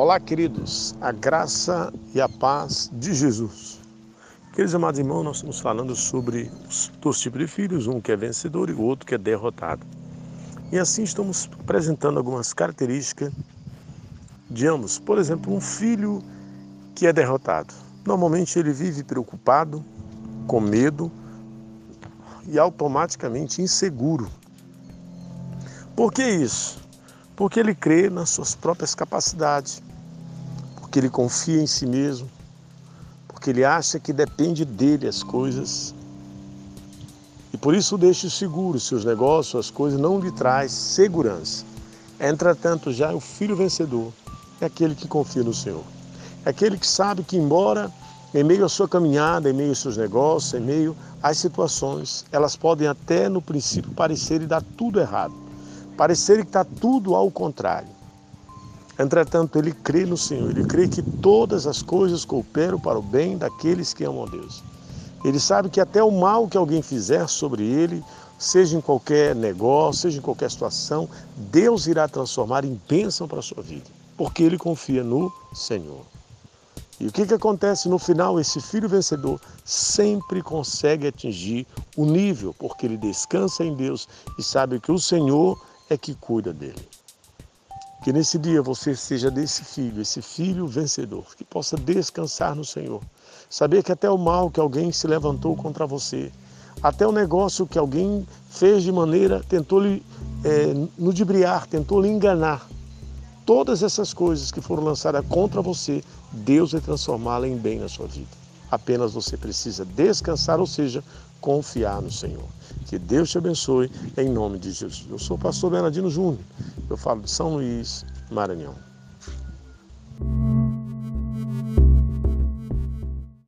Olá, queridos, a graça e a paz de Jesus. Queridos amados irmãos, nós estamos falando sobre os dois tipos de filhos, um que é vencedor e o outro que é derrotado. E assim estamos apresentando algumas características de ambos. Por exemplo, um filho que é derrotado. Normalmente ele vive preocupado, com medo e automaticamente inseguro. Por que isso? Porque ele crê nas suas próprias capacidades, porque ele confia em si mesmo, porque ele acha que depende dele as coisas. E por isso deixa seguro seus negócios, as coisas, não lhe traz segurança. Entretanto, já o filho vencedor é aquele que confia no Senhor. É aquele que sabe que, embora em meio à sua caminhada, em meio aos seus negócios, em meio às situações, elas podem até no princípio parecer e dar tudo errado. Parecer que está tudo ao contrário. Entretanto, ele crê no Senhor, ele crê que todas as coisas cooperam para o bem daqueles que amam a Deus. Ele sabe que até o mal que alguém fizer sobre ele, seja em qualquer negócio, seja em qualquer situação, Deus irá transformar em bênção para a sua vida, porque ele confia no Senhor. E o que, que acontece no final? Esse filho vencedor sempre consegue atingir o nível, porque ele descansa em Deus e sabe que o Senhor é que cuida dele. Que nesse dia você seja desse filho, esse filho vencedor, que possa descansar no Senhor. Saber que até o mal que alguém se levantou contra você, até o negócio que alguém fez de maneira, tentou lhe é, tentou lhe enganar. Todas essas coisas que foram lançadas contra você, Deus vai transformá-la em bem na sua vida. Apenas você precisa descansar, ou seja, confiar no Senhor. Que Deus te abençoe em nome de Jesus. Eu sou o pastor Bernardino Júnior. Eu falo de São Luís, Maranhão.